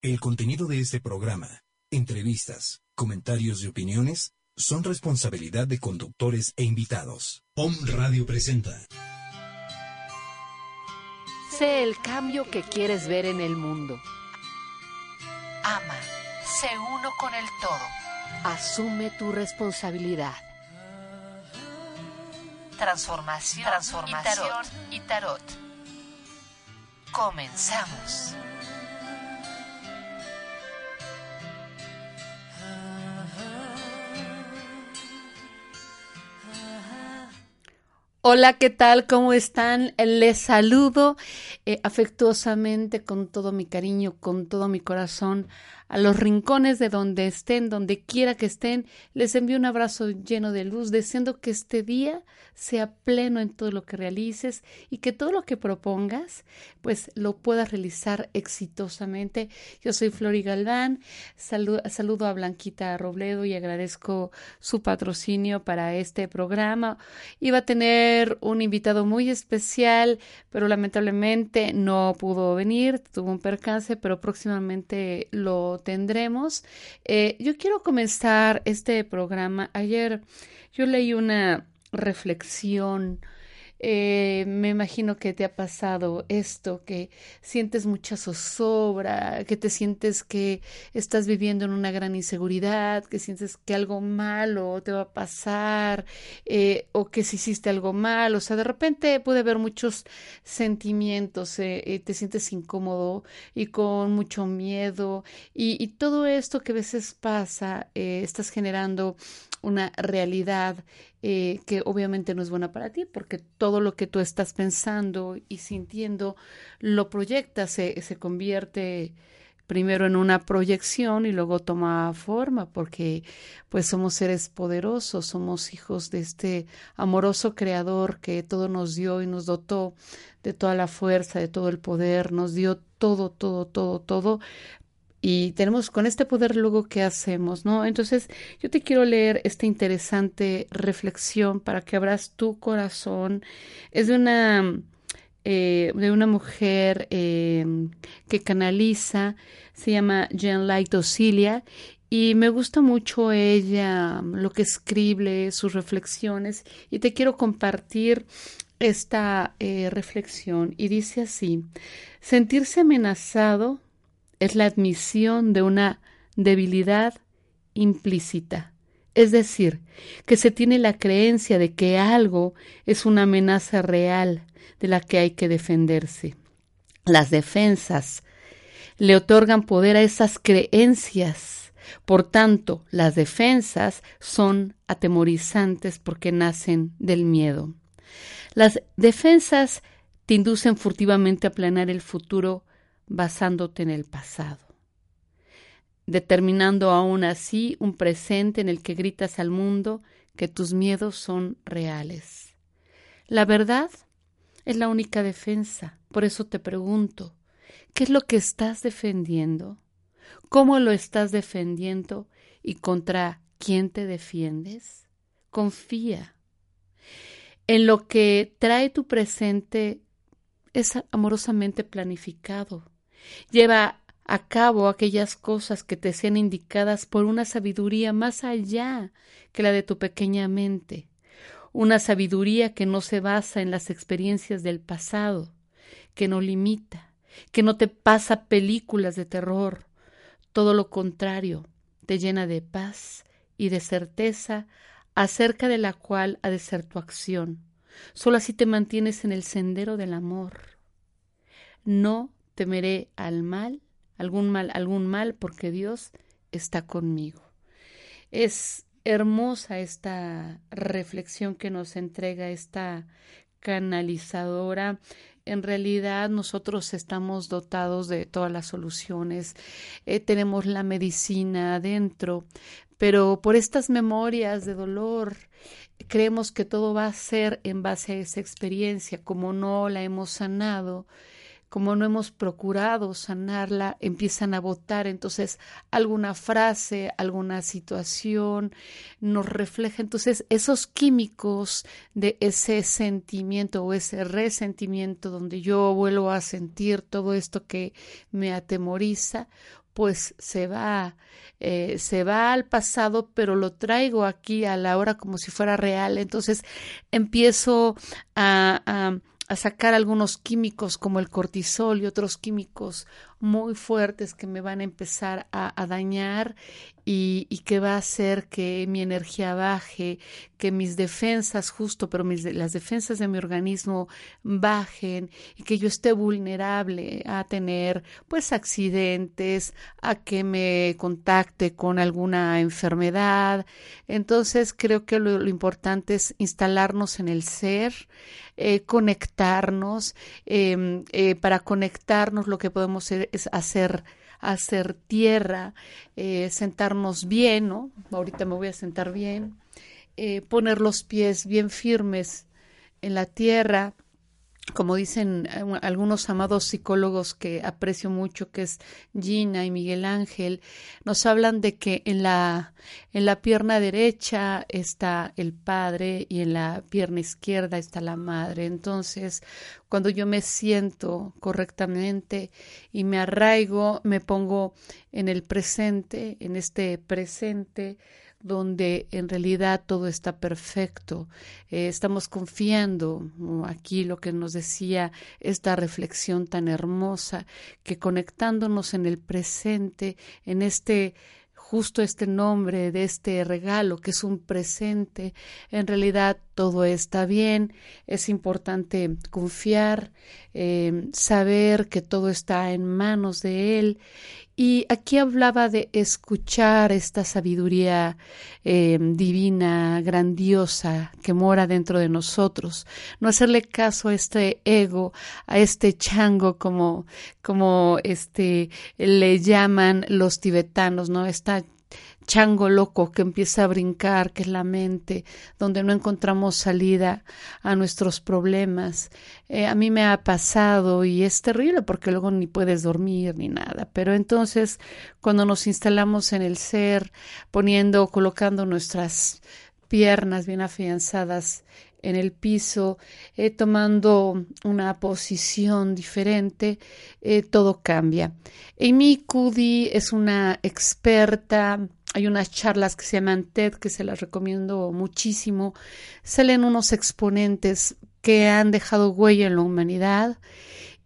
El contenido de este programa, entrevistas, comentarios y opiniones son responsabilidad de conductores e invitados. POM Radio presenta. Sé el cambio que quieres ver en el mundo. Ama, sé uno con el todo. Asume tu responsabilidad. Transformación, Transformación y, tarot. y tarot. Comenzamos. Hola, ¿qué tal? ¿Cómo están? Les saludo eh, afectuosamente con todo mi cariño, con todo mi corazón a los rincones de donde estén, donde quiera que estén. Les envío un abrazo lleno de luz, deseando que este día sea pleno en todo lo que realices y que todo lo que propongas, pues lo puedas realizar exitosamente. Yo soy Flori Galván, saludo a Blanquita Robledo y agradezco su patrocinio para este programa. Iba a tener un invitado muy especial, pero lamentablemente no pudo venir, tuvo un percance, pero próximamente lo tendremos. Eh, yo quiero comenzar este programa. Ayer yo leí una reflexión eh, me imagino que te ha pasado esto, que sientes mucha zozobra, que te sientes que estás viviendo en una gran inseguridad, que sientes que algo malo te va a pasar, eh, o que si hiciste algo mal, o sea, de repente puede haber muchos sentimientos, eh, te sientes incómodo y con mucho miedo, y, y todo esto que a veces pasa, estás generando una realidad eh, que obviamente no es buena para ti, porque todo lo que tú estás pensando y sintiendo lo proyectas, se, se convierte primero en una proyección y luego toma forma, porque pues somos seres poderosos, somos hijos de este amoroso creador que todo nos dio y nos dotó de toda la fuerza, de todo el poder, nos dio todo, todo, todo, todo y tenemos con este poder luego qué hacemos, ¿no? Entonces yo te quiero leer esta interesante reflexión para que abras tu corazón. Es de una eh, de una mujer eh, que canaliza, se llama Jen Light Osilia y me gusta mucho ella, lo que escribe, sus reflexiones y te quiero compartir esta eh, reflexión y dice así, sentirse amenazado es la admisión de una debilidad implícita, es decir, que se tiene la creencia de que algo es una amenaza real de la que hay que defenderse. Las defensas le otorgan poder a esas creencias. Por tanto, las defensas son atemorizantes porque nacen del miedo. Las defensas te inducen furtivamente a planear el futuro basándote en el pasado, determinando aún así un presente en el que gritas al mundo que tus miedos son reales. La verdad es la única defensa, por eso te pregunto, ¿qué es lo que estás defendiendo? ¿Cómo lo estás defendiendo y contra quién te defiendes? Confía. En lo que trae tu presente es amorosamente planificado Lleva a cabo aquellas cosas que te sean indicadas por una sabiduría más allá que la de tu pequeña mente, una sabiduría que no se basa en las experiencias del pasado, que no limita, que no te pasa películas de terror, todo lo contrario, te llena de paz y de certeza acerca de la cual ha de ser tu acción. Solo así te mantienes en el sendero del amor. No temeré al mal, algún mal, algún mal, porque Dios está conmigo. Es hermosa esta reflexión que nos entrega esta canalizadora. En realidad nosotros estamos dotados de todas las soluciones, eh, tenemos la medicina adentro, pero por estas memorias de dolor creemos que todo va a ser en base a esa experiencia, como no la hemos sanado, como no hemos procurado sanarla, empiezan a votar. Entonces, alguna frase, alguna situación nos refleja. Entonces, esos químicos de ese sentimiento o ese resentimiento donde yo vuelvo a sentir todo esto que me atemoriza, pues se va, eh, se va al pasado, pero lo traigo aquí a la hora como si fuera real. Entonces empiezo a a sacar algunos químicos como el cortisol y otros químicos muy fuertes que me van a empezar a, dañar y, que va a hacer que mi energía baje, que mis defensas justo, pero mis, las defensas de mi organismo bajen y que yo esté vulnerable a tener pues accidentes, a que me contacte con alguna enfermedad. Entonces creo que lo, importante es instalarnos en el ser, eh, conectarnos. Em, eh, para conectarnos lo que podemos hacer es hacer tierra, eh, sentarnos bien, ¿no? Ahorita me voy a sentar bien, eh, poner los pies bien firmes en la tierra, como dicen eh, algunos amados psicólogos que aprecio mucho, que es Gina y Miguel Ángel, nos hablan de que en la, en la pierna derecha está el padre y en la pierna izquierda está la madre. Entonces, cuando yo me siento correctamente y me arraigo, me pongo en el presente, en este presente, donde en realidad todo está perfecto. Eh, estamos confiando aquí lo que nos decía esta reflexión tan hermosa, que conectándonos en el presente, en este justo este nombre de este regalo que es un presente, en realidad todo está bien, es importante confiar, eh, saber que todo está en manos de Él y aquí hablaba de escuchar esta sabiduría eh, divina, grandiosa, que mora dentro de nosotros. No hacerle caso a este ego, a este chango, como, como este, le llaman los tibetanos, ¿no? Esta chango loco que empieza a brincar, que es la mente, donde no encontramos salida a nuestros problemas. Eh, a mí me ha pasado y es terrible porque luego ni puedes dormir ni nada. Pero entonces, cuando nos instalamos en el ser, poniendo, colocando nuestras piernas bien afianzadas en el piso, eh, tomando una posición diferente, eh, todo cambia. Amy Cuddy es una experta hay unas charlas que se llaman TED que se las recomiendo muchísimo. Salen unos exponentes que han dejado huella en la humanidad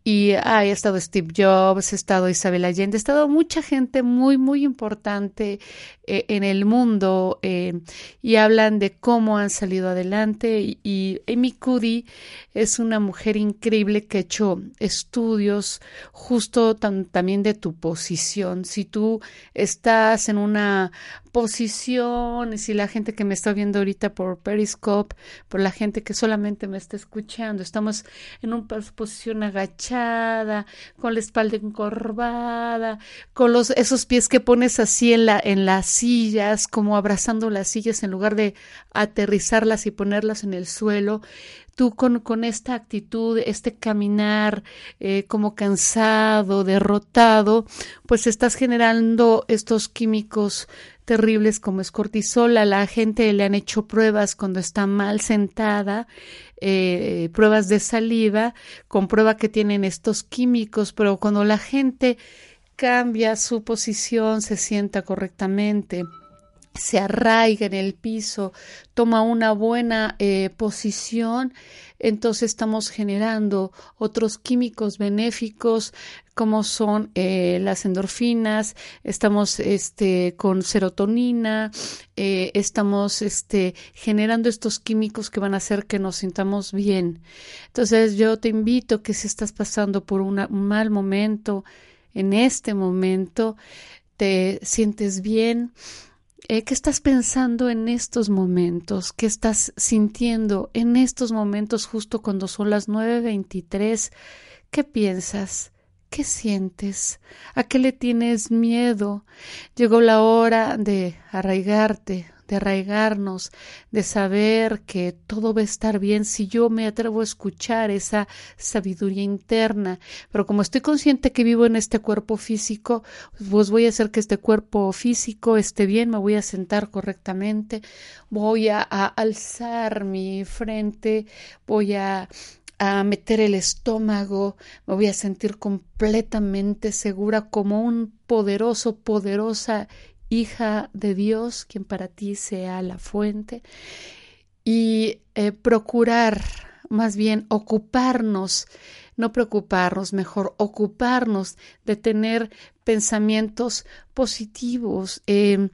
y ha estado Steve Jobs, ha estado Isabel Allende, ha estado mucha gente muy, muy importante eh, en el mundo eh, y hablan de cómo han salido adelante. Y, Amy Cuddy es una mujer increíble que ha hecho estudios justo también de tu posición. Si tú estás en una posición, y la gente que me está viendo ahorita por Periscope, por la gente que solamente me está escuchando, estamos en una posición agachada, con la espalda encorvada, con los esos pies que pones así en la en las sillas, como abrazando las sillas en lugar de aterrizarlas y ponerlas en el suelo, tú con, con esta actitud, este caminar eh, como cansado, derrotado, pues estás generando estos químicos terribles como es cortisol. A la gente le han hecho pruebas cuando está mal sentada, eh, pruebas de saliva, comprueba que tienen estos químicos, pero cuando la gente cambia su posición, se sienta correctamente, se arraiga en el piso, toma una buena eh, posición, entonces estamos generando otros químicos benéficos como son eh, las endorfinas, estamos este, con serotonina, eh, estamos este, generando estos químicos que van a hacer que nos sintamos bien. Entonces yo te invito que si estás pasando por un mal momento, en este momento te sientes bien, Eh, ¿Qué estás pensando en estos momentos? ¿Qué estás sintiendo en estos momentos justo cuando son las 9.23? ¿Qué piensas? ¿Qué sientes? ¿A qué le tienes miedo? Llegó la hora de arraigarte, de arraigarnos, de saber que todo va a estar bien si yo me atrevo a escuchar esa sabiduría interna. Pero como estoy consciente que vivo en este cuerpo físico, pues voy a hacer que este cuerpo físico esté bien, me voy a sentar correctamente, voy a, a alzar mi frente, voy a a meter el estómago, me voy a sentir completamente segura como un poderoso, poderosa hija de Dios, quien para ti sea la fuente, y eh, procurar, más bien ocuparnos, no preocuparnos, mejor ocuparnos de tener pensamientos positivos. Eh,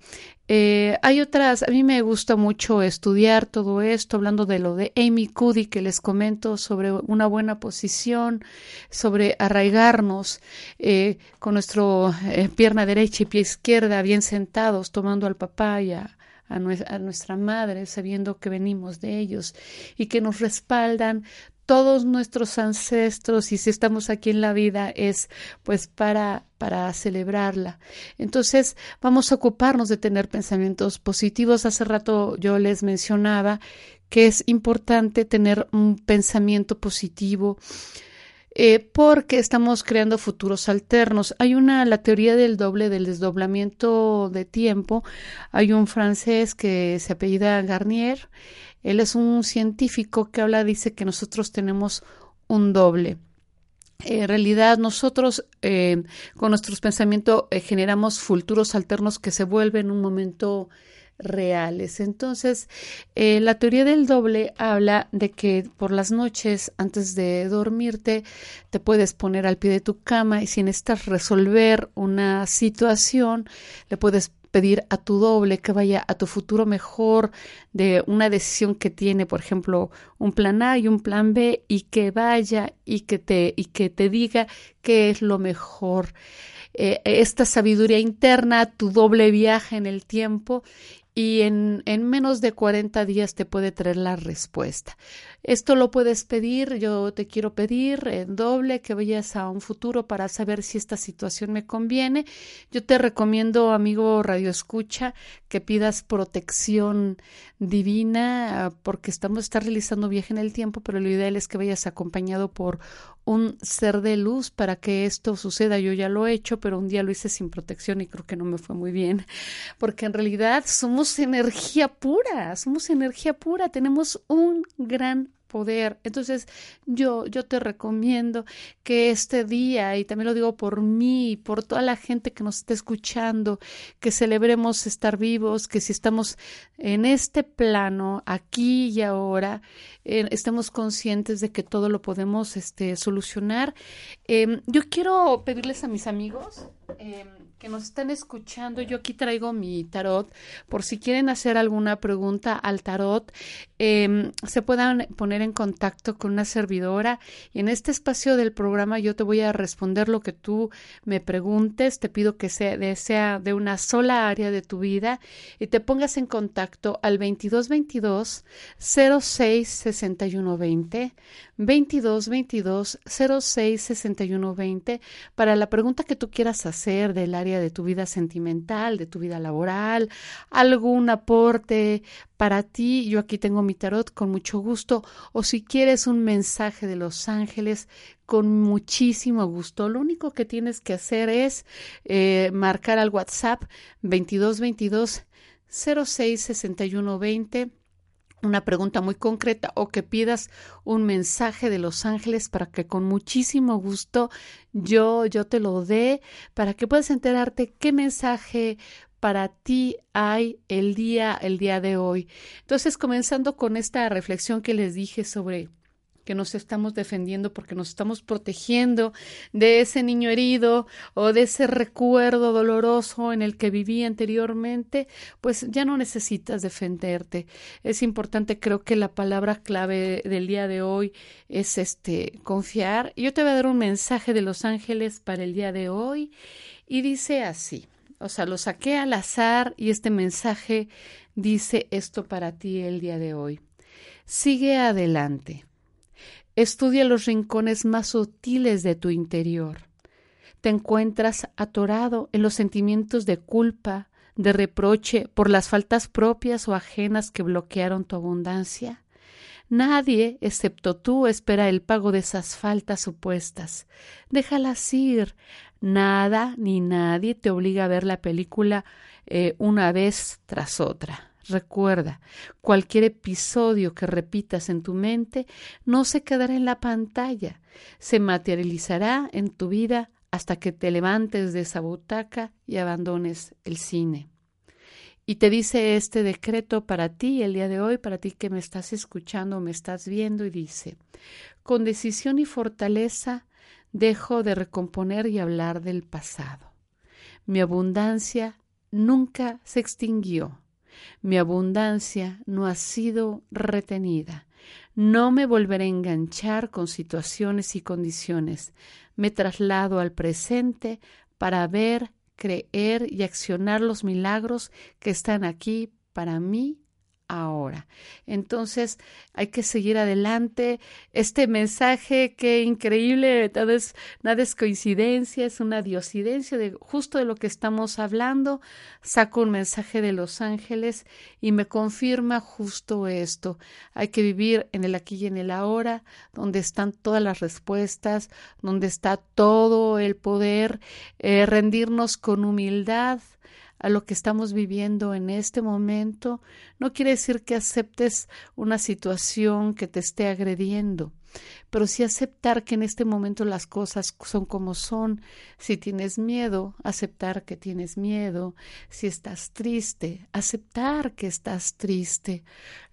eh, hay otras, a mí me gusta mucho estudiar todo esto, hablando de lo de Amy Cuddy que les comento sobre una buena posición, sobre arraigarnos eh, con nuestro pierna derecha y pie izquierda bien sentados, tomando al papá y a, a, nuestra madre, sabiendo que venimos de ellos y que nos respaldan todos nuestros ancestros y si estamos aquí en la vida es pues para para celebrarla. Entonces, vamos a ocuparnos de tener pensamientos positivos. Hace rato yo les mencionaba que es importante tener un pensamiento positivo. Eh, porque estamos creando futuros alternos. Hay una, la teoría del doble, del desdoblamiento de tiempo. Hay un francés que se apellida Garnier él es un científico que habla, dice que nosotros tenemos un doble. En realidad nosotros eh, con nuestros pensamientos eh, generamos futuros alternos que se vuelven un momento reales. Entonces, eh, la teoría del doble habla de que por las noches, antes de dormirte, te puedes poner al pie de tu cama y si necesitas resolver una situación, le puedes pedir a tu doble que vaya a tu futuro mejor de una decisión que tiene, por ejemplo, un plan A y un plan B y que vaya y que te y que te diga qué es lo mejor. Eh, esta sabiduría interna, tu doble viaje en el tiempo y en, en, menos de 40 días te puede traer la respuesta. Esto lo puedes pedir, yo te quiero pedir en doble que vayas a un futuro para saber si esta situación me conviene. Yo te recomiendo, amigo Radio Escucha, que pidas protección divina porque estamos está realizando viaje en el tiempo, pero lo ideal es que vayas acompañado por un ser de luz para que esto suceda. Yo ya lo he hecho, pero un día lo hice sin protección y creo que no me fue muy bien, porque en realidad somos energía pura, somos energía pura, tenemos un gran poder. Entonces, yo, yo te recomiendo que este día, y también lo digo por mí, por toda la gente que nos está escuchando, que celebremos estar vivos, que si estamos en este plano, aquí y ahora, eh, estemos conscientes de que todo lo podemos este, solucionar. Em, yo quiero pedirles a mis amigos. Em, que nos están escuchando, yo aquí traigo mi tarot. Por si quieren hacer alguna pregunta al tarot, em, se puedan poner en contacto con una servidora. Y en este espacio del programa yo te voy a responder lo que tú me preguntes, te pido que sea de, sea de una sola área de tu vida y te pongas en contacto al 2222 06 61 20 22 22 06 61 20 para la pregunta que tú quieras hacer del área de tu vida sentimental, de tu vida laboral, algún aporte para ti. Yo aquí tengo mi tarot con mucho gusto o si quieres un mensaje de los ángeles con muchísimo gusto. Lo único que tienes que hacer es eh, marcar al WhatsApp 22 22 06 61 20 una pregunta muy concreta o que pidas un mensaje de los ángeles para que con muchísimo gusto yo yo te lo dé para que puedas enterarte qué mensaje para ti hay el día el día de hoy. Entonces, comenzando con esta reflexión que les dije sobre que nos estamos defendiendo porque nos estamos protegiendo de ese niño herido o de ese recuerdo doloroso en el que viví anteriormente, pues ya no necesitas defenderte. Es importante, creo que la palabra clave del día de hoy es este confiar. Yo te voy a dar un mensaje de los ángeles para el día de hoy y dice así. o sea, lo saqué al azar y este mensaje dice esto para ti el día de hoy. Sigue adelante. Estudia los rincones más sutiles de tu interior. Te encuentras atorado en los sentimientos de culpa, de reproche por las faltas propias o ajenas que bloquearon tu abundancia. Nadie, excepto tú, espera el pago de esas faltas supuestas. Déjalas ir. Nada ni nadie te obliga a ver la película eh, una vez tras otra. Recuerda, cualquier episodio que repitas en tu mente no se quedará en la pantalla, se materializará en tu vida hasta que te levantes de esa butaca y abandones el cine. Y te dice este decreto para ti el día de hoy, para ti que me estás escuchando o me estás viendo, y dice, con decisión y fortaleza dejo de recomponer y hablar del pasado. Mi abundancia nunca se extinguió. Mi abundancia no ha sido retenida. No me volveré a enganchar con situaciones y condiciones. Me traslado al presente para ver creer y accionar los milagros que están aquí para mí ahora. Entonces hay que seguir adelante. Este mensaje, qué increíble, nada es, coincidencia, es una diosidencia de justo de lo que estamos hablando. Saco un mensaje de los ángeles y me confirma justo esto. Hay que vivir en el aquí y en el ahora, donde están todas las respuestas, donde está todo el poder, eh, rendirnos con humildad a lo que estamos viviendo en este momento, no quiere decir que aceptes una situación que te esté agrediendo, pero sí aceptar que en este momento las cosas son como son. Si tienes miedo, aceptar que tienes miedo. Si estás triste, aceptar que estás triste.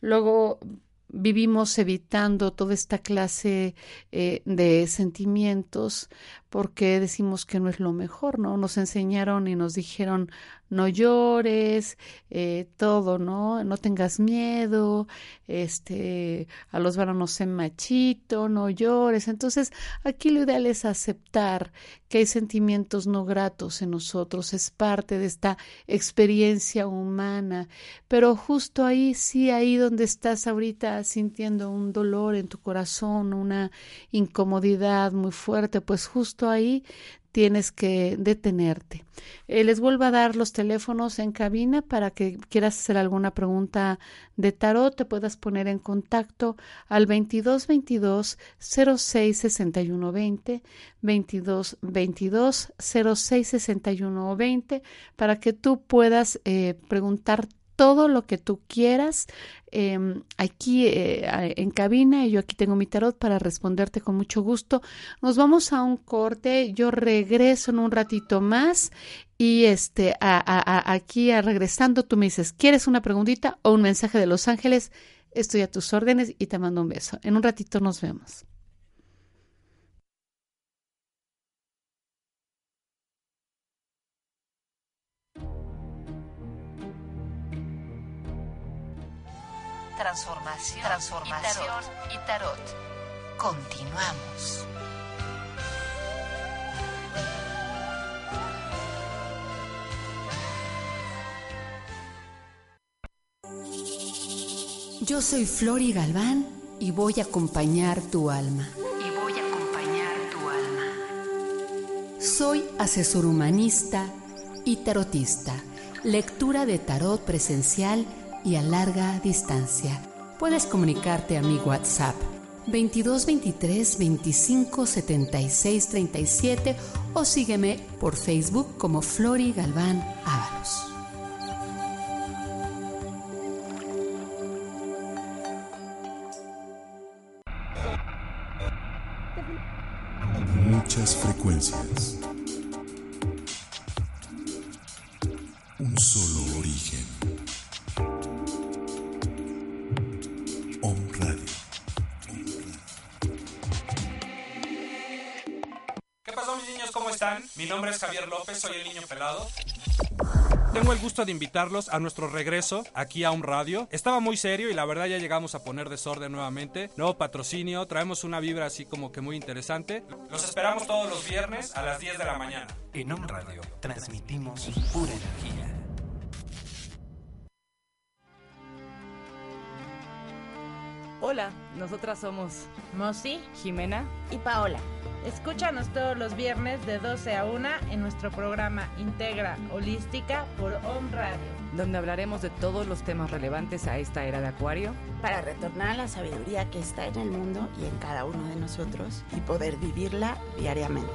Luego vivimos evitando toda esta clase eh, de sentimientos porque decimos que no es lo mejor, ¿no? Nos enseñaron y nos dijeron no llores, eh, todo, ¿no? No tengas miedo, este, a los varones en machito, no llores. Entonces, aquí lo ideal es aceptar que hay sentimientos no gratos en nosotros, es parte de esta experiencia humana, pero justo ahí, sí, ahí donde estás ahorita sintiendo un dolor en tu corazón, una incomodidad muy fuerte, pues justo ahí tienes que detenerte. Eh, les vuelvo a dar los teléfonos en cabina para que quieras hacer alguna pregunta de tarot, te puedas poner en contacto al 22 22 06 61 20, 22 22 06 61 20, para que tú puedas eh, preguntar todo lo que tú quieras em, aquí eh, en cabina y yo aquí tengo mi tarot para responderte con mucho gusto. Nos vamos a un corte, yo regreso en un ratito más y este aquí regresando tú me dices, ¿quieres una preguntita o un mensaje de Los Ángeles? Estoy a tus órdenes y te mando un beso. En un ratito nos vemos. Transformación, transformación y tarot. Continuamos. Yo soy Flori Galván y voy a acompañar tu alma. Y voy a acompañar tu alma. Soy asesor humanista y tarotista. Lectura de tarot presencial y a larga distancia. Puedes comunicarte a mi WhatsApp 22 23 25 76 37 o sígueme por Facebook como Flori Galván Ábalos. Muchas frecuencias. Tengo el gusto de invitarlos a nuestro regreso aquí a un radio. Estaba muy serio y la verdad ya llegamos a poner desorden nuevamente. Nuevo patrocinio, traemos una vibra así como que muy interesante. Los esperamos todos los viernes a las 10 de la mañana. En un radio transmitimos pura energía. Hola, nosotras somos Mosi Jimena y Paola. Escúchanos todos los viernes de 12 a 1 en nuestro programa Integra Holística por Home Radio, donde hablaremos de todos los temas relevantes a esta era de Acuario para retornar a la sabiduría que está en el mundo y en cada uno de nosotros y poder vivirla diariamente.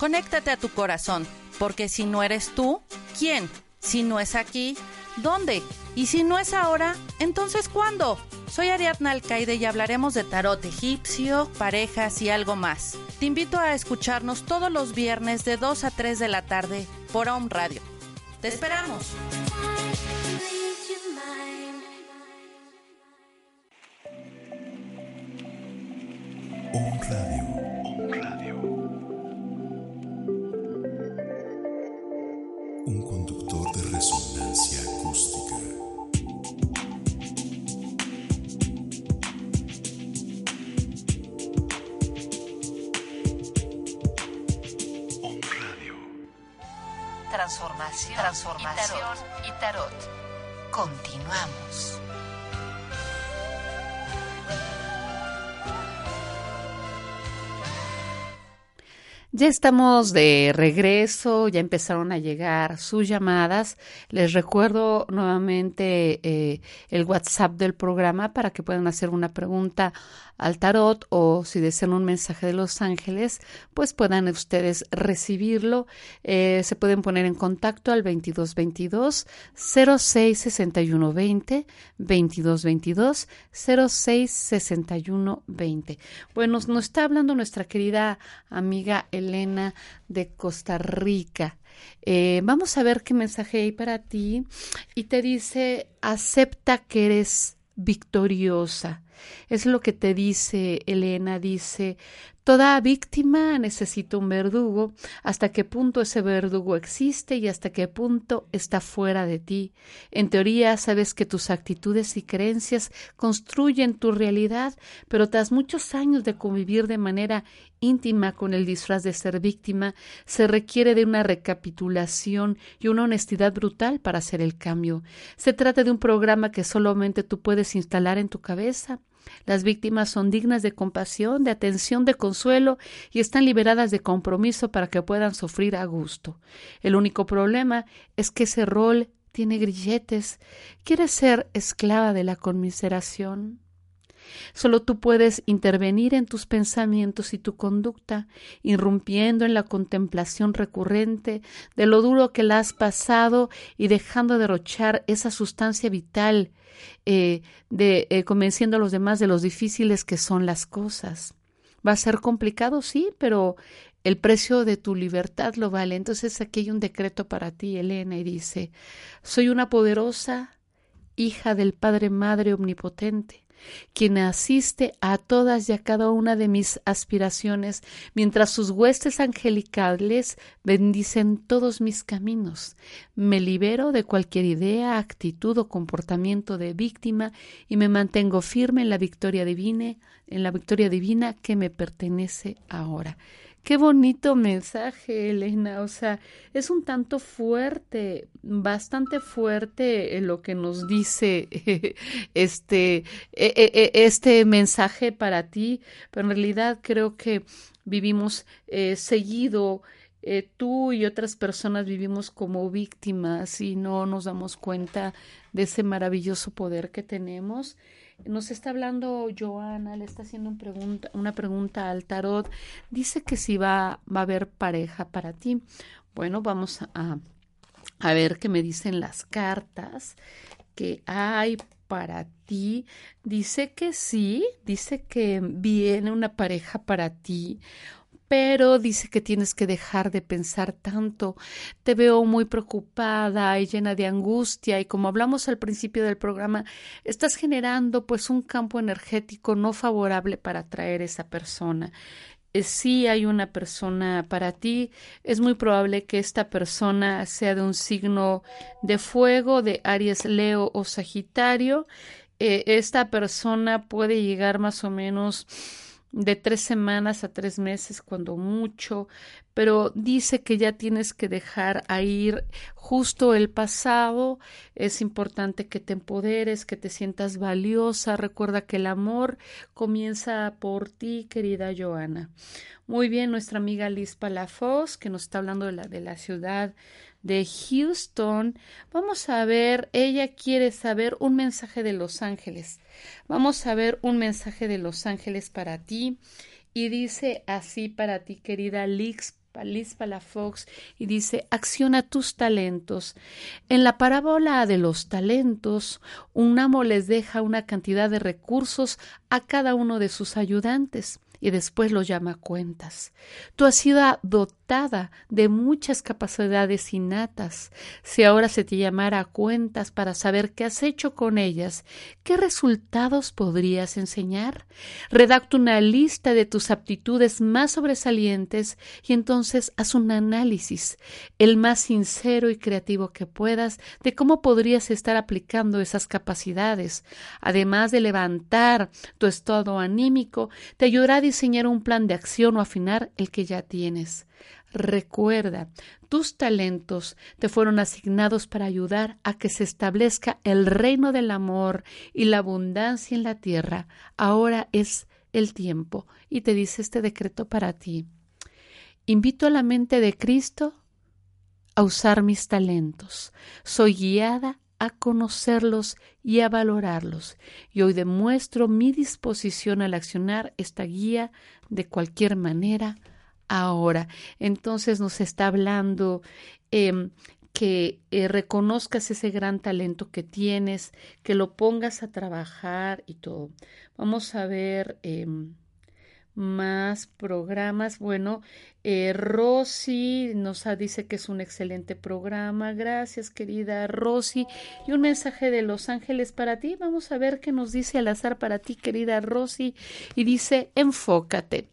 Conéctate a tu corazón, porque si no eres tú, ¿quién? Si no es aquí, ¿dónde? Y si no es ahora, entonces ¿cuándo? Soy Ariadna Alcaide y hablaremos de tarot egipcio, parejas y algo más. Te invito a escucharnos todos los viernes de 2 a 3 de la tarde por Home Radio. ¡Te esperamos! Home Radio. Ya estamos de regreso, ya empezaron a llegar sus llamadas. Les recuerdo nuevamente eh, el WhatsApp del programa para que puedan hacer una pregunta al tarot o si desean un mensaje de los ángeles, pues puedan ustedes recibirlo. Eh, se pueden poner en contacto al 2222 066120 2222 066120. Bueno, nos está hablando nuestra querida amiga Elena de Costa Rica. Eh, vamos a ver qué mensaje hay para ti. Y te dice, acepta que eres victoriosa. Es lo que te dice Elena, dice, toda víctima necesita un verdugo, hasta qué punto ese verdugo existe y hasta qué punto está fuera de ti. En teoría sabes que tus actitudes y creencias construyen tu realidad, pero tras muchos años de convivir de manera íntima con el disfraz de ser víctima, se requiere de una recapitulación y una honestidad brutal para hacer el cambio. Se trata de un programa que solamente tú puedes instalar en tu cabeza. Las víctimas son dignas de compasión, de atención, de consuelo y están liberadas de compromiso para que puedan sufrir a gusto. El único problema es que ese rol tiene grilletes. ¿Quieres ser esclava de la conmiseración? Solo tú puedes intervenir en tus pensamientos y tu conducta, irrumpiendo en la contemplación recurrente de lo duro que la has pasado y dejando derrochar esa sustancia vital, eh, de, eh, convenciendo a los demás de los difíciles que son las cosas. Va a ser complicado, sí, pero el precio de tu libertad lo vale. Entonces aquí hay un decreto para ti, Elena, y dice, soy una poderosa hija del Padre Madre Omnipotente quien asiste a todas y a cada una de mis aspiraciones, mientras sus huestes angelicales bendicen todos mis caminos. Me libero de cualquier idea, actitud o comportamiento de víctima y me mantengo firme en la victoria divina, en la victoria divina que me pertenece ahora. Qué bonito mensaje, Elena. O sea, es un tanto fuerte, bastante fuerte eh, lo que nos dice este, e, e, e, este mensaje para ti, pero en realidad creo que vivimos eh, seguido. Eh, tú y otras personas vivimos como víctimas y no nos damos cuenta de ese maravilloso poder que tenemos nos está hablando Joana, le está haciendo una pregunta al tarot. Dice que si va, va a haber pareja para ti. Bueno, vamos a, a ver qué me dicen las cartas que hay para ti. Dice que sí, dice que viene una pareja para ti pero dice que tienes que dejar de pensar tanto. Te veo muy preocupada y llena de angustia y como hablamos al principio del programa, estás generando pues un campo energético no favorable para atraer esa persona. Eh, si hay una persona para ti, es muy probable que esta persona sea de un signo de fuego, de Aries, Leo o Sagitario. Eh, esta persona puede llegar más o menos de tres semanas a tres meses cuando mucho, pero dice que ya tienes que dejar a ir justo el pasado. Es importante que te empoderes, que te sientas valiosa. Recuerda que el amor comienza por ti, querida Joana. Muy bien, nuestra amiga Liz Palafox, que nos está hablando de la, de la ciudad de Houston. Vamos a ver, ella quiere saber un mensaje de Los Ángeles. Vamos a ver un mensaje de Los Ángeles para ti. Y dice así para ti, querida Liz Liz Palafox y dice acciona tus talentos. En la parábola de los talentos, un amo les deja una cantidad de recursos a cada uno de sus ayudantes y después lo llama cuentas. Tú has sido dotada de muchas capacidades innatas. Si ahora se te llamara cuentas para saber qué has hecho con ellas, ¿qué resultados podrías enseñar? Redacta una lista de tus aptitudes más sobresalientes y entonces haz un análisis, el más sincero y creativo que puedas, de cómo podrías estar aplicando esas capacidades. Además de levantar tu estado anímico, te ayudará a diseñar un plan de acción o afinar el que ya tienes. Recuerda, tus talentos te fueron asignados para ayudar a que se establezca el reino del amor y la abundancia en la tierra. Ahora es el tiempo y te dice este decreto para ti. Invito a la mente de Cristo a usar mis talentos. Soy guiada a conocerlos y a valorarlos. Y hoy demuestro mi disposición al accionar esta guía de cualquier manera ahora. Entonces nos está hablando em, que eh, reconozcas ese gran talento que tienes, que lo pongas a trabajar y todo. Vamos a ver. Em, más programas. Bueno, eh, Rosy nos dice que es un excelente programa. Gracias, querida Rosy. Y un mensaje de Los Ángeles para ti. Vamos a ver qué nos dice al azar para ti, querida Rosy. Y dice, enfócate.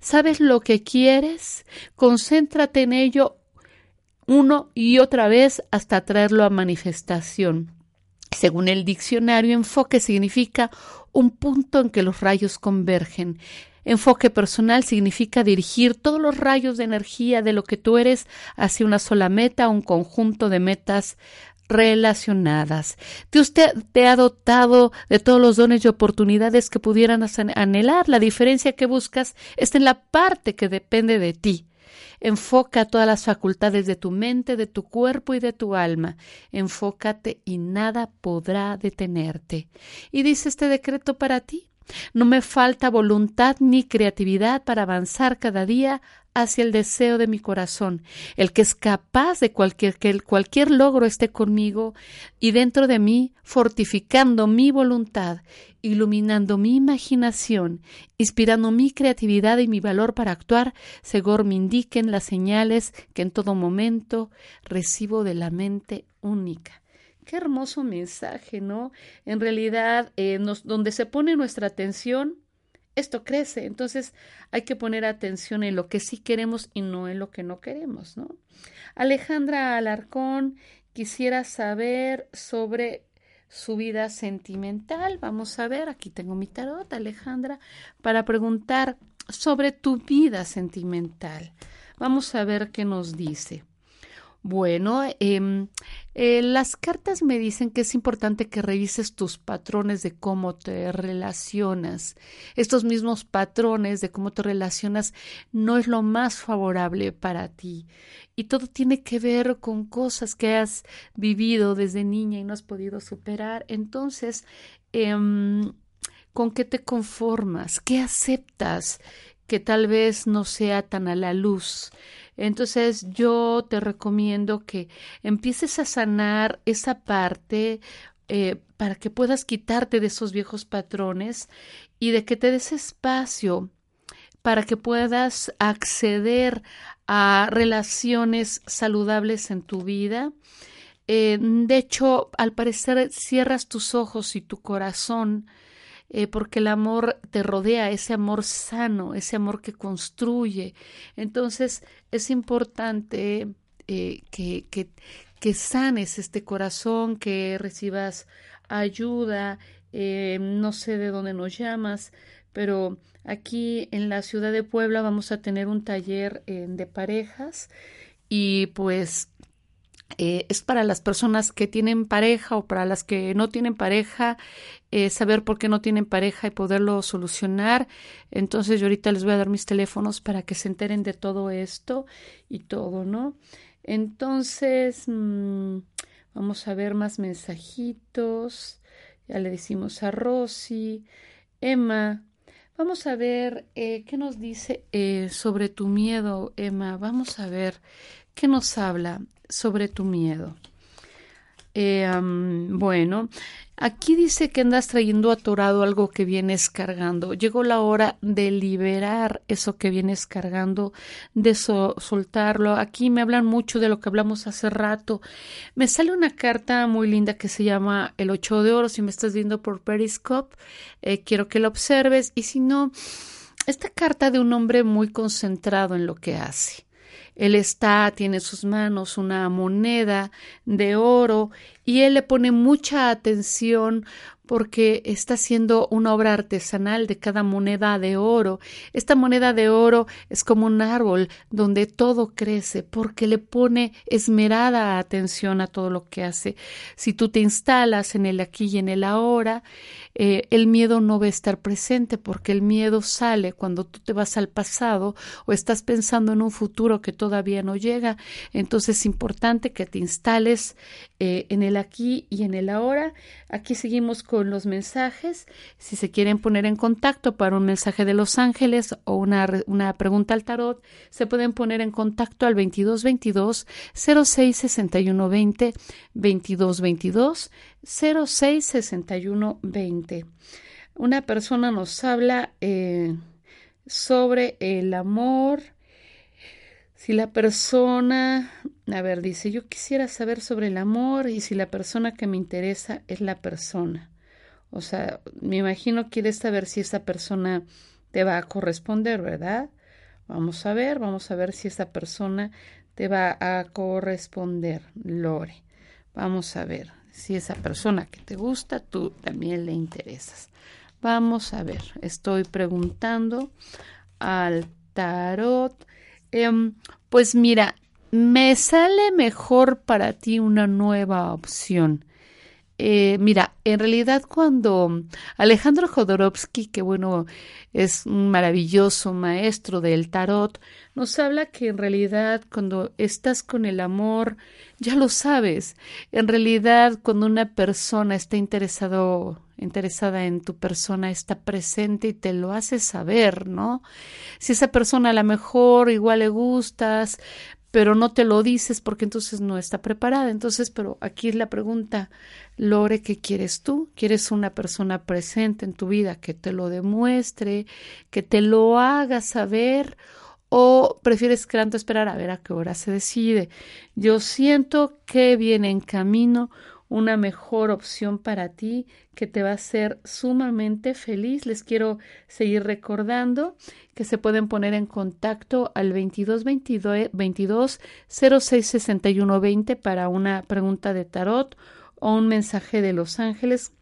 ¿Sabes lo que quieres? Concéntrate en ello uno y otra vez hasta traerlo a manifestación. Según el diccionario, enfoque significa un punto en que los rayos convergen. Enfoque personal significa dirigir todos los rayos de energía de lo que tú eres hacia una sola meta, un conjunto de metas relacionadas. De usted te ha dotado de todos los dones y oportunidades que pudieran anhelar. La diferencia que buscas está en la parte que depende de ti. Enfoca todas las facultades de tu mente, de tu cuerpo y de tu alma. Enfócate y nada podrá detenerte. Y dice este decreto para ti. No me falta voluntad ni creatividad para avanzar cada día hacia el deseo de mi corazón, el que es capaz de cualquier que cualquier logro esté conmigo y dentro de mí, fortificando mi voluntad, iluminando mi imaginación, inspirando mi creatividad y mi valor para actuar, según me indiquen las señales que en todo momento recibo de la mente única. Qué hermoso mensaje, ¿no? En realidad, eh, donde se pone nuestra atención, esto crece. Entonces hay que poner atención en lo que sí queremos y no en lo que no queremos, ¿no? Alejandra Alarcón quisiera saber sobre su vida sentimental. Vamos a ver, aquí tengo mi tarot, Alejandra, para preguntar sobre tu vida sentimental. Vamos a ver qué nos dice. Bueno, em, eh, las cartas me dicen que es importante que revises tus patrones de cómo te relacionas. Estos mismos patrones de cómo te relacionas no es lo más favorable para ti. Y todo tiene que ver con cosas que has vivido desde niña y no has podido superar. Entonces, em, ¿con qué te conformas? ¿Qué aceptas? que tal vez no sea tan a la luz. Entonces yo te recomiendo que empieces a sanar esa parte eh, para que puedas quitarte de esos viejos patrones y de que te des espacio para que puedas acceder a relaciones saludables en tu vida. Eh, de hecho, al parecer cierras tus ojos y tu corazón eh, porque el amor te rodea, ese amor sano, ese amor que construye. Entonces es importante eh, que, que, que, sanes este corazón, que recibas ayuda. no sé de dónde nos llamas, pero aquí en la ciudad de Puebla vamos a tener un taller de parejas y pues eh, es para las personas que tienen pareja o para las que no tienen pareja, eh, saber por qué no tienen pareja y poderlo solucionar. Entonces yo ahorita les voy a dar mis teléfonos para que se enteren de todo esto y todo, ¿no? Entonces, mm, vamos a ver más mensajitos. Ya le decimos a Rosy, Emma. Vamos a ver eh, qué nos dice sobre tu miedo, Emma. Vamos a ver qué nos habla sobre tu miedo. Eh, bueno, aquí dice que andas trayendo atorado algo que vienes cargando. Llegó la hora de liberar eso que vienes cargando, de soltarlo. Aquí me hablan mucho de lo que hablamos hace rato. Me sale una carta muy linda que se llama El Ocho de Oro. Si me estás viendo por Periscope, eh, quiero que lo observes. Y si no, esta carta de un hombre muy concentrado en lo que hace. Él está, tiene en sus manos una moneda de oro y él le pone mucha atención porque está haciendo una obra artesanal de cada moneda de oro. Esta moneda de oro es como un árbol donde todo crece porque le pone esmerada atención a todo lo que hace. Si tú te instalas en el aquí y en el ahora, eh, el miedo no va a estar presente porque el miedo sale cuando tú te vas al pasado o estás pensando en un futuro que todavía no llega. Entonces es importante que te instales eh, en el aquí y en el ahora. Aquí seguimos con los mensajes. Si se quieren poner en contacto para un mensaje de Los Ángeles o una, una pregunta al tarot, se pueden poner en contacto al 2222 0661 20 2222 0661 20. Una persona nos habla eh, sobre el amor. Si la persona, a ver, dice, yo quisiera saber sobre el amor y si la persona que me interesa es la persona. O sea, me imagino quieres saber si esa persona te va a corresponder, ¿verdad? Vamos a ver, vamos a ver si esa persona te va a corresponder, Lore. Vamos a ver si esa persona que te gusta, tú también le interesas. Vamos a ver, estoy preguntando al tarot. Em, pues mira, me sale mejor para ti una nueva opción. Eh, mira, en realidad cuando Alejandro Jodorowsky, que bueno, es un maravilloso maestro del tarot, nos habla que en realidad cuando estás con el amor, ya lo sabes. En realidad cuando una persona está interesado interesada en tu persona está presente y te lo hace saber, ¿no? Si esa persona a lo mejor igual le gustas, pero no te lo dices porque entonces no está preparada. Entonces, pero aquí es la pregunta, Lore, ¿qué quieres tú? ¿Quieres una persona presente en tu vida que te lo demuestre, que te lo haga saber? ¿O prefieres tanto esperar a ver a qué hora se decide? Yo siento que viene en camino una mejor opción para ti que te va a hacer sumamente feliz. Les quiero seguir recordando que se pueden poner en contacto al 22 22, 22 06 61 20 para una pregunta de tarot o un mensaje de los ángeles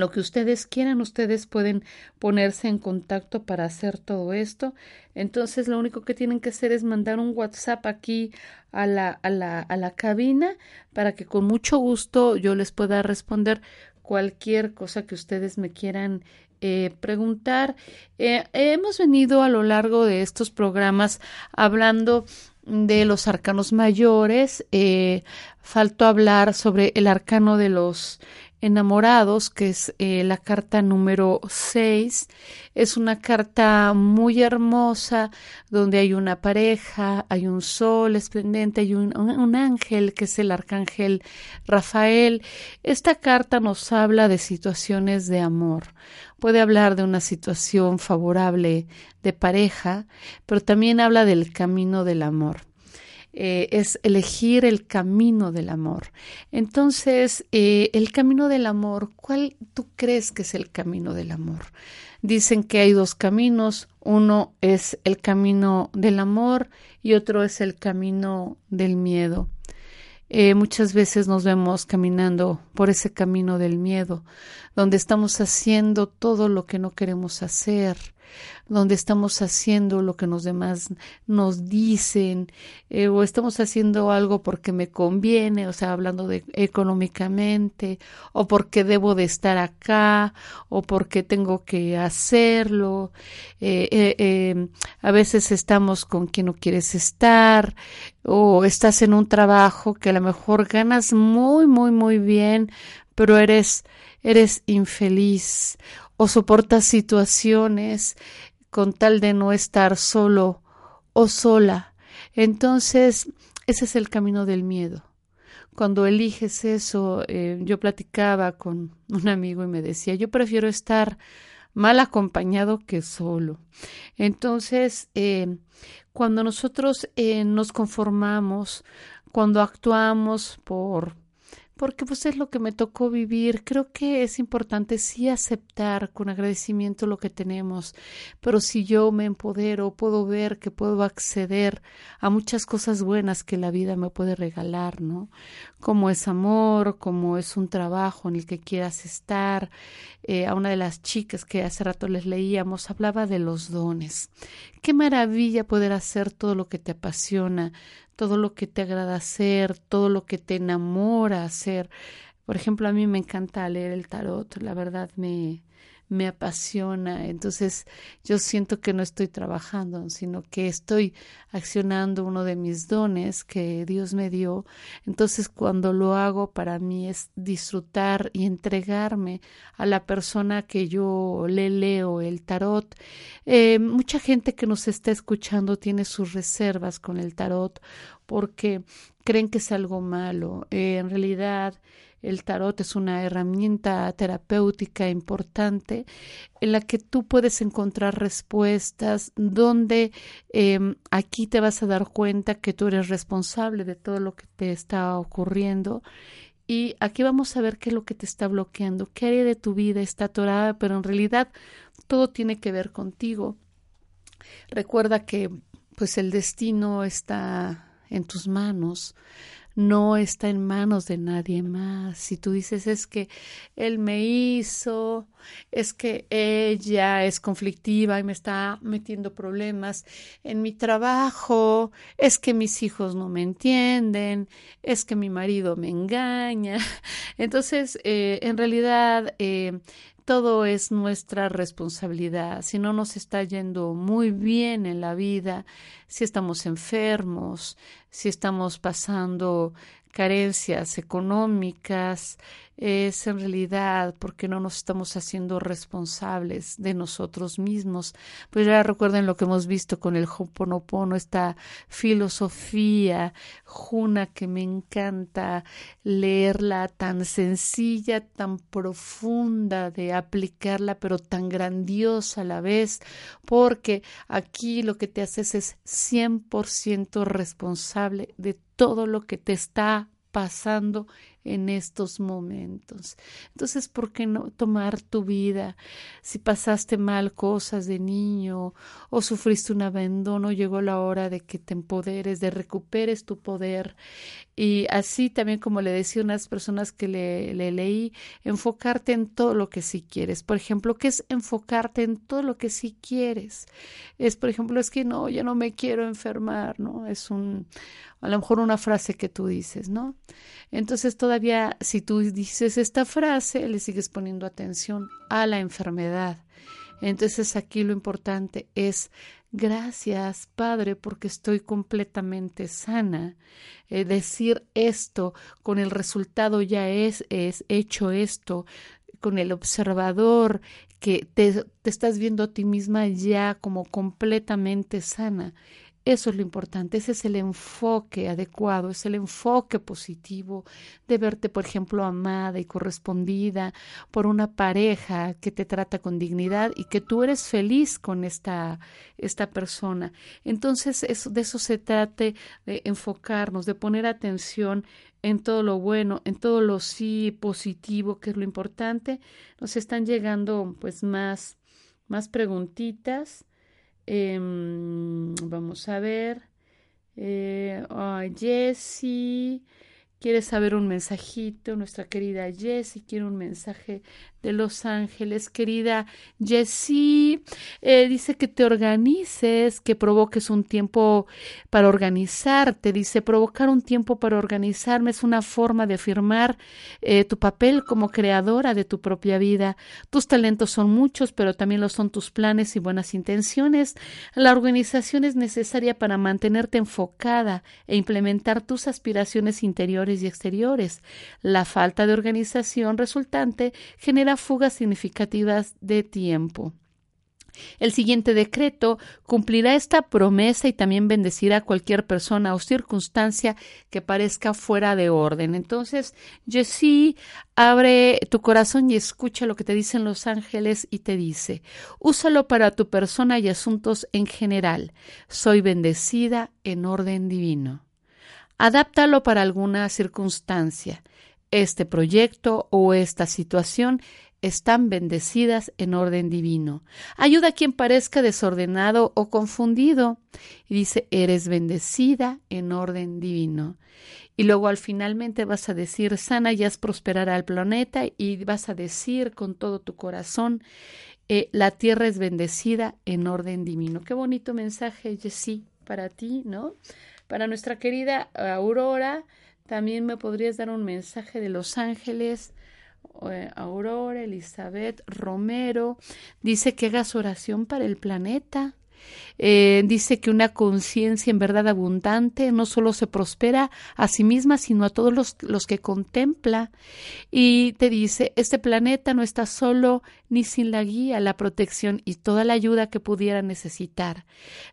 lo que ustedes quieran, ustedes pueden ponerse en contacto para hacer todo esto. Entonces, lo único que tienen que hacer es mandar un WhatsApp aquí a la, a la, a la cabina para que con mucho gusto yo les pueda responder cualquier cosa que ustedes me quieran eh, preguntar. Eh, hemos venido a lo largo de estos programas hablando de los arcanos mayores. Eh, faltó hablar sobre el arcano de los enamorados, que es eh, la carta número 6. Es una carta muy hermosa donde hay una pareja, hay un sol esplendente, hay un, un, ángel que es el arcángel Rafael. Esta carta nos habla de situaciones de amor. Puede hablar de una situación favorable de pareja, pero también habla del camino del amor. Eh, es elegir el camino del amor. Entonces, eh, el camino del amor, ¿cuál tú crees que es el camino del amor? Dicen que hay dos caminos, uno es el camino del amor y otro es el camino del miedo. Eh, muchas veces nos vemos caminando por ese camino del miedo, donde estamos haciendo todo lo que no queremos hacer, donde estamos haciendo lo que los demás nos dicen eh, o estamos haciendo algo porque me conviene, o sea, hablando de económicamente o porque debo de estar acá o porque tengo que hacerlo. Eh, eh, em, a veces estamos con quien no quieres estar o estás en un trabajo que a lo mejor ganas muy, muy, muy bien, pero eres eres infeliz o soportas situaciones con tal de no estar solo o sola. Entonces, ese es el camino del miedo. Cuando eliges eso, eh, yo platicaba con un amigo y me decía, yo prefiero estar mal acompañado que solo. Entonces, eh, cuando nosotros eh, nos conformamos, cuando actuamos por porque pues es lo que me tocó vivir. Creo que es importante sí aceptar con agradecimiento lo que tenemos, pero si yo me empodero, puedo ver que puedo acceder a muchas cosas buenas que la vida me puede regalar, ¿no? Como es amor, como es un trabajo en el que quieras estar. Eh, a una de las chicas que hace rato les leíamos hablaba de los dones. Qué maravilla poder hacer todo lo que te apasiona, todo lo que te agrada hacer, todo lo que te enamora hacer. Por ejemplo, a mí me encanta leer el tarot, la verdad me, me apasiona. Entonces yo siento que no estoy trabajando, sino que estoy accionando uno de mis dones que Dios me dio. Entonces cuando lo hago para mí es disfrutar y entregarme a la persona que yo le leo el tarot. Eh, mucha gente que nos está escuchando tiene sus reservas con el tarot porque creen que es algo malo. Eh, en realidad el tarot es una herramienta terapéutica importante en la que tú puedes encontrar respuestas donde em, aquí te vas a dar cuenta que tú eres responsable de todo lo que te está ocurriendo y aquí vamos a ver qué es lo que te está bloqueando, qué área de tu vida está atorada, pero en realidad todo tiene que ver contigo. Recuerda que pues el destino está en tus manos no está en manos de nadie más. Si tú dices es que él me hizo, es que ella es conflictiva y me está metiendo problemas en mi trabajo, es que mis hijos no me entienden, es que mi marido me engaña. Entonces, eh, en realidad, eh, todo es nuestra responsabilidad. Si no nos está yendo muy bien en la vida, si estamos enfermos, si estamos pasando carencias económicas, es en realidad porque no nos estamos haciendo responsables de nosotros mismos. Pues ya recuerden lo que hemos visto con el Hoponopono, esta filosofía juna que me encanta leerla tan sencilla, tan profunda de aplicarla, pero tan grandiosa a la vez, porque aquí lo que te haces es 100% responsable de todo lo que te está pasando en estos momentos. Entonces, ¿por qué no tomar tu vida? Si pasaste mal cosas de niño o sufriste un abandono, llegó la hora de que te empoderes, de recuperes tu poder. Y así también, como le decía a unas personas que le, le leí, enfocarte en todo lo que sí quieres. Por ejemplo, ¿qué es enfocarte en todo lo que sí quieres? Es, por ejemplo, es que no, ya no me quiero enfermar, ¿no? Es un, a lo mejor una frase que tú dices, ¿no? Entonces todavía si tú dices esta frase, le sigues poniendo atención a la enfermedad. Entonces aquí lo importante es gracias Padre porque estoy completamente sana. Eh, decir esto con el resultado ya es, es hecho esto, con el observador que te, te estás viendo a ti misma ya como completamente sana. Eso es lo importante, ese es el enfoque adecuado, es el enfoque positivo de verte, por ejemplo, amada y correspondida por una pareja que te trata con dignidad y que tú eres feliz con esta, esta persona. Entonces, eso, de eso se trate, de enfocarnos, de poner atención en todo lo bueno, en todo lo sí positivo, que es lo importante. Nos están llegando pues más, más preguntitas. Em, vamos a ver. Eh, Jessie quiere saber un mensajito. Nuestra querida Jessie quiere un mensaje de Los Ángeles. Querida Jessie, eh, dice que te organices, que provoques un tiempo para organizarte. Dice, provocar un tiempo para organizarme es una forma de afirmar eh, tu papel como creadora de tu propia vida. Tus talentos son muchos, pero también lo son tus planes y buenas intenciones. La organización es necesaria para mantenerte enfocada e implementar tus aspiraciones interiores y exteriores. La falta de organización resultante genera fugas significativas de tiempo. El siguiente decreto cumplirá esta promesa y también bendecirá a cualquier persona o circunstancia que parezca fuera de orden. Entonces, Jessie, abre tu corazón y escucha lo que te dicen los ángeles y te dice, úsalo para tu persona y asuntos en general. Soy bendecida en orden divino. Adáptalo para alguna circunstancia. Este proyecto o esta situación están bendecidas en orden divino. Ayuda a quien parezca desordenado o confundido. Y dice, eres bendecida en orden divino. Y luego al finalmente vas a decir, sana y haz prosperar al planeta y vas a decir con todo tu corazón, eh, la tierra es bendecida en orden divino. Qué bonito mensaje, Jessie, para ti, ¿no? Para nuestra querida Aurora, también me podrías dar un mensaje de los ángeles Aurora, Elizabeth, Romero, dice que hagas oración para el planeta. Eh, dice que una conciencia en verdad abundante no solo se prospera a sí misma, sino a todos los, los, que contempla. Y te dice, este planeta no está solo ni sin la guía, la protección y toda la ayuda que pudiera necesitar.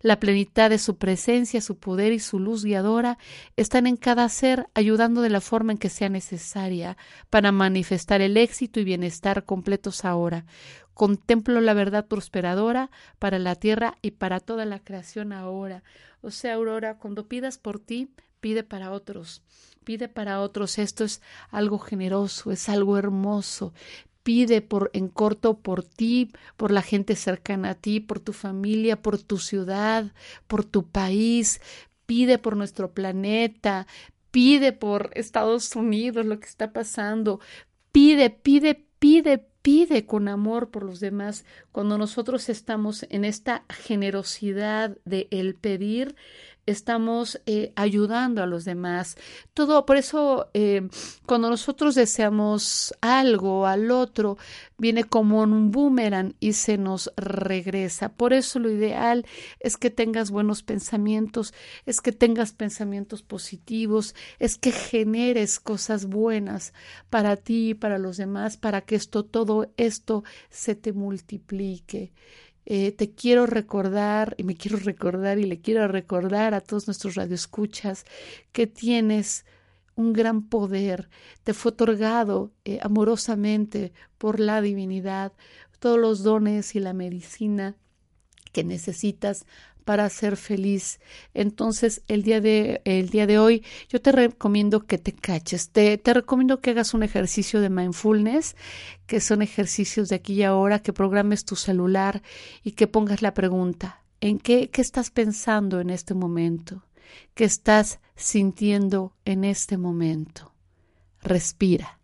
La plenitud de su presencia, su poder y su luz guiadora están en cada ser, ayudando de la forma en que sea necesaria para manifestar el éxito y bienestar completos ahora. Contemplo la verdad prosperadora para la tierra y para toda la creación ahora. O sea, Aurora, cuando pidas por ti, pide para otros, pide para otros. Esto es algo generoso, es algo hermoso. Pide por en corto por ti, por la gente cercana a ti, por tu familia, por tu ciudad, por tu país. Pide por nuestro planeta, pide por Estados Unidos lo que está pasando. Pide, pide, pide, pide con amor por los demás, cuando nosotros estamos en esta generosidad de el pedir, estamos eh, ayudando a los demás. Todo, por eso, eh, cuando nosotros deseamos algo al otro, viene como un boomerang y se nos regresa. Por eso lo ideal es que tengas buenos pensamientos, es que tengas pensamientos positivos, es que generes cosas buenas para ti y para los demás, para que esto, todo esto se te multiplique. Eh, te quiero recordar y me quiero recordar y le quiero recordar a todos nuestros radioescuchas que tienes un gran poder, te fue otorgado eh, amorosamente por la divinidad, todos los dones y la medicina que necesitas para ser feliz. Entonces, el día de, el día de hoy, yo te recomiendo que te caches. Te, te recomiendo que hagas un ejercicio de mindfulness, que son ejercicios de aquí y ahora, que programes tu celular y que pongas la pregunta, ¿en qué, qué estás pensando en este momento? ¿Qué estás sintiendo en este momento? Respira.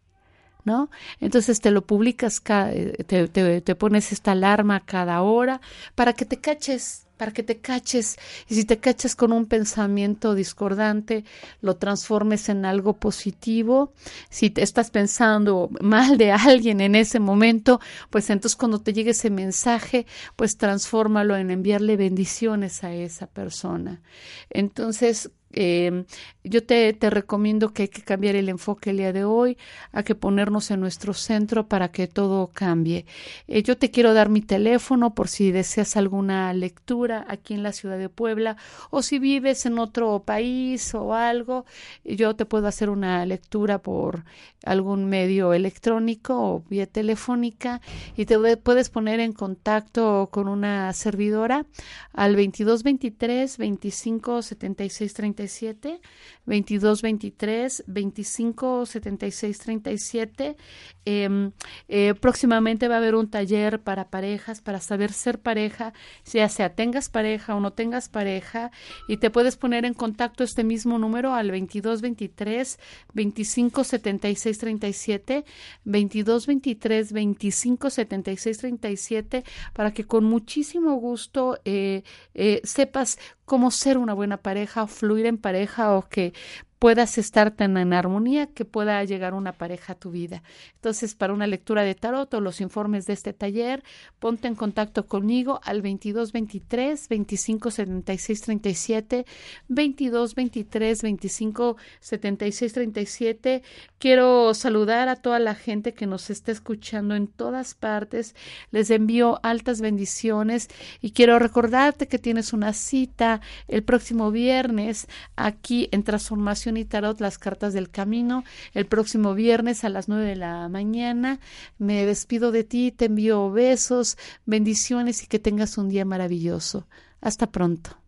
¿No? Entonces te lo publicas, te, te, te pones esta alarma cada hora para que te caches para que te caches. Y si te caches con un pensamiento discordante, lo transformes en algo positivo. Si te estás pensando mal de alguien en ese momento, pues entonces cuando te llegue ese mensaje, pues transfórmalo en enviarle bendiciones a esa persona. Entonces, eh, yo te, recomiendo que hay que cambiar el enfoque el día de hoy, hay que ponernos en nuestro centro para que todo cambie. Eh, yo te quiero dar mi teléfono por si deseas alguna lectura aquí en la ciudad de Puebla o si vives en otro país o algo, yo te puedo hacer una lectura por algún medio electrónico o vía telefónica y te puedes poner en contacto con una servidora al 2223 25 76 37 22 23 25 76 37 eh, eh, próximamente va a haber un taller para parejas para saber ser pareja ya sea tengas pareja o no tengas pareja y te puedes poner en contacto este mismo número al 22 23 25 76 37 22 23 25 76 37 para que con muchísimo gusto eh, eh, sepas cómo ser una buena pareja, fluir en pareja o que puedas estar tan en armonía que pueda llegar una pareja a tu vida. Entonces, para una lectura de tarot o los informes de este taller, ponte en contacto conmigo al 22 23 25 76 37, 22 23 25 76 37. Quiero saludar a toda la gente que nos está escuchando en todas partes. Les envío altas bendiciones y quiero recordarte que tienes una cita el próximo viernes aquí en Transformación y Tarot, las cartas del camino, el próximo viernes a las nueve de la mañana. Me despido de ti, te envío besos, bendiciones y que tengas un día maravilloso. Hasta pronto.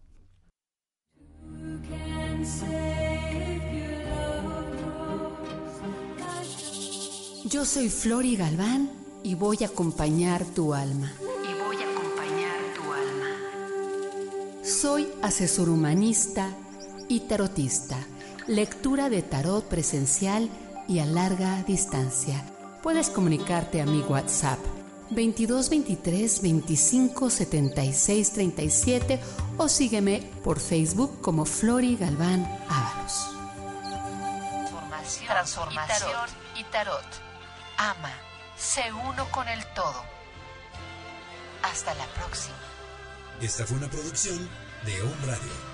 Yo soy Flori Galván y voy a acompañar tu alma. Y voy a acompañar tu alma. Soy asesor humanista y tarotista lectura de tarot presencial y a larga distancia. Puedes comunicarte a mi WhatsApp 22 23 25 76 37 o sígueme por Facebook como Flori Galván Ábalos. Transformación, Transformación y, tarot. Ama, sé uno con el todo. Hasta la próxima. Esta fue una producción de Home Radio.